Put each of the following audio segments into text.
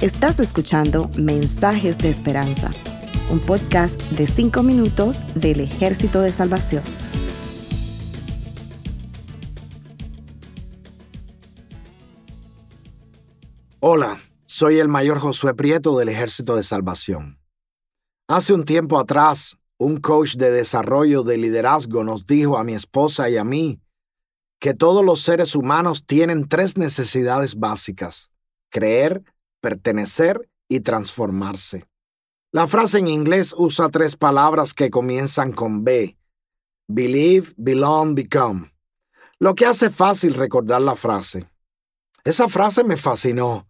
Estás escuchando Mensajes de Esperanza, un podcast de 5 minutos del Ejército de Salvación. Hola, soy el mayor Josué Prieto del Ejército de Salvación. Hace un tiempo atrás, un coach de desarrollo de liderazgo nos dijo a mi esposa y a mí que todos los seres humanos tienen tres necesidades básicas, creer, pertenecer y transformarse. La frase en inglés usa tres palabras que comienzan con B, believe, belong, become, lo que hace fácil recordar la frase. Esa frase me fascinó.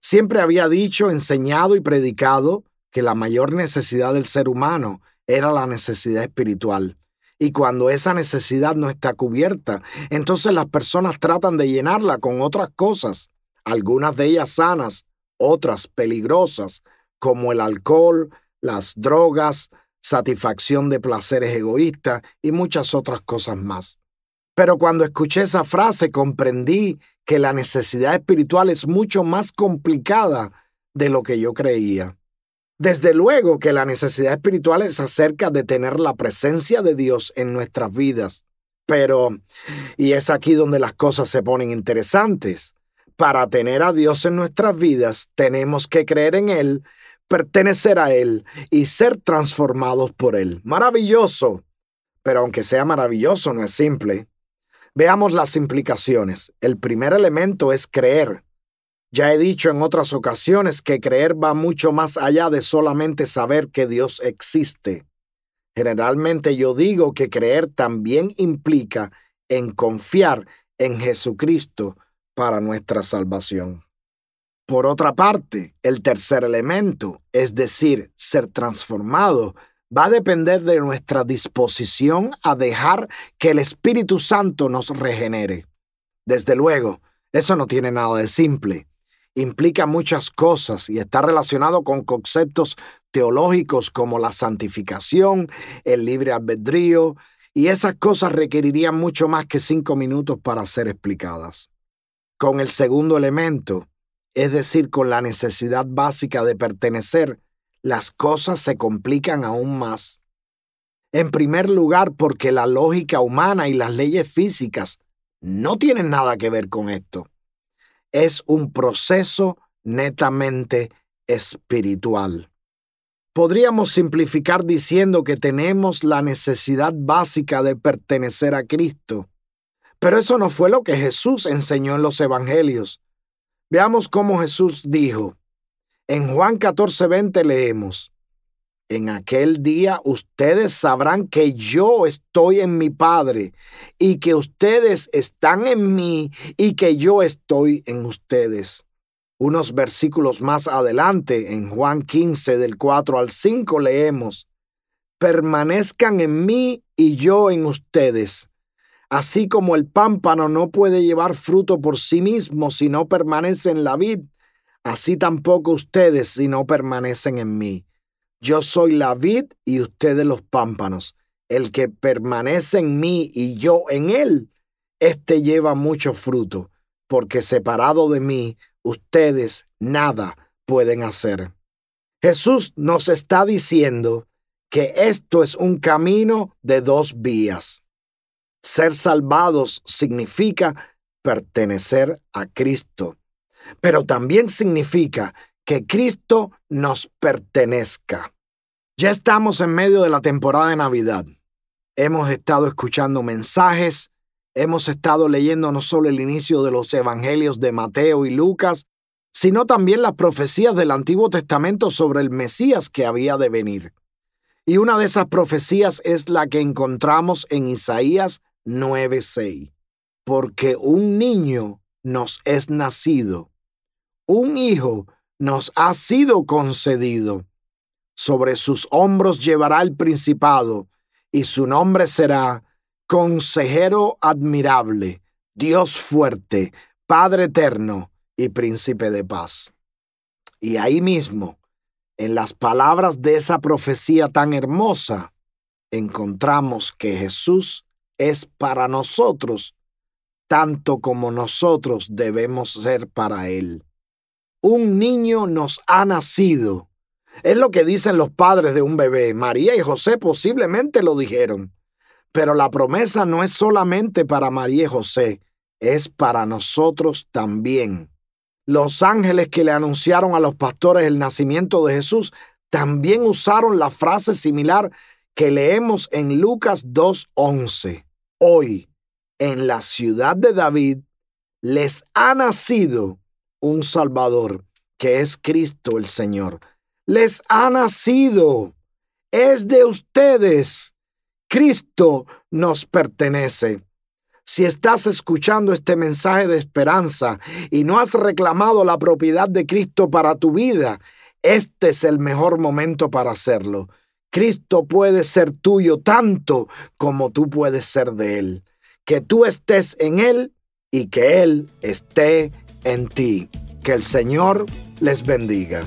Siempre había dicho, enseñado y predicado que la mayor necesidad del ser humano era la necesidad espiritual. Y cuando esa necesidad no está cubierta, entonces las personas tratan de llenarla con otras cosas, algunas de ellas sanas, otras peligrosas, como el alcohol, las drogas, satisfacción de placeres egoístas y muchas otras cosas más. Pero cuando escuché esa frase comprendí que la necesidad espiritual es mucho más complicada de lo que yo creía. Desde luego que la necesidad espiritual es acerca de tener la presencia de Dios en nuestras vidas. Pero, y es aquí donde las cosas se ponen interesantes, para tener a Dios en nuestras vidas tenemos que creer en Él, pertenecer a Él y ser transformados por Él. Maravilloso. Pero aunque sea maravilloso, no es simple. Veamos las implicaciones. El primer elemento es creer. Ya he dicho en otras ocasiones que creer va mucho más allá de solamente saber que Dios existe. Generalmente yo digo que creer también implica en confiar en Jesucristo para nuestra salvación. Por otra parte, el tercer elemento, es decir, ser transformado, va a depender de nuestra disposición a dejar que el Espíritu Santo nos regenere. Desde luego, eso no tiene nada de simple. Implica muchas cosas y está relacionado con conceptos teológicos como la santificación, el libre albedrío, y esas cosas requerirían mucho más que cinco minutos para ser explicadas con el segundo elemento, es decir, con la necesidad básica de pertenecer, las cosas se complican aún más. En primer lugar, porque la lógica humana y las leyes físicas no tienen nada que ver con esto. Es un proceso netamente espiritual. Podríamos simplificar diciendo que tenemos la necesidad básica de pertenecer a Cristo pero eso no fue lo que Jesús enseñó en los Evangelios. Veamos cómo Jesús dijo. En Juan 14:20 leemos, En aquel día ustedes sabrán que yo estoy en mi Padre y que ustedes están en mí y que yo estoy en ustedes. Unos versículos más adelante, en Juan 15 del 4 al 5 leemos, Permanezcan en mí y yo en ustedes Así como el pámpano no puede llevar fruto por sí mismo si no permanece en la vid, así tampoco ustedes si no permanecen en mí. Yo soy la vid y ustedes los pámpanos. El que permanece en mí y yo en él, éste lleva mucho fruto, porque separado de mí, ustedes nada pueden hacer. Jesús nos está diciendo que esto es un camino de dos vías. Ser salvados significa pertenecer a Cristo, pero también significa que Cristo nos pertenezca. Ya estamos en medio de la temporada de Navidad. Hemos estado escuchando mensajes, hemos estado leyendo no solo el inicio de los evangelios de Mateo y Lucas, sino también las profecías del Antiguo Testamento sobre el Mesías que había de venir. Y una de esas profecías es la que encontramos en Isaías 9:6. Porque un niño nos es nacido, un hijo nos ha sido concedido. Sobre sus hombros llevará el principado, y su nombre será Consejero admirable, Dios fuerte, Padre eterno y Príncipe de paz. Y ahí mismo, en las palabras de esa profecía tan hermosa, encontramos que Jesús es para nosotros tanto como nosotros debemos ser para Él. Un niño nos ha nacido. Es lo que dicen los padres de un bebé. María y José posiblemente lo dijeron. Pero la promesa no es solamente para María y José, es para nosotros también. Los ángeles que le anunciaron a los pastores el nacimiento de Jesús también usaron la frase similar que leemos en Lucas 2.11. Hoy, en la ciudad de David, les ha nacido un Salvador, que es Cristo el Señor. Les ha nacido. Es de ustedes. Cristo nos pertenece. Si estás escuchando este mensaje de esperanza y no has reclamado la propiedad de Cristo para tu vida, este es el mejor momento para hacerlo. Cristo puede ser tuyo tanto como tú puedes ser de Él. Que tú estés en Él y que Él esté en ti. Que el Señor les bendiga.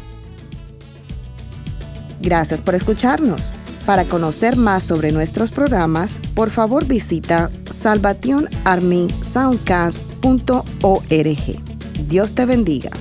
Gracias por escucharnos. Para conocer más sobre nuestros programas, por favor visita salvationarmysoundcast.org. Dios te bendiga.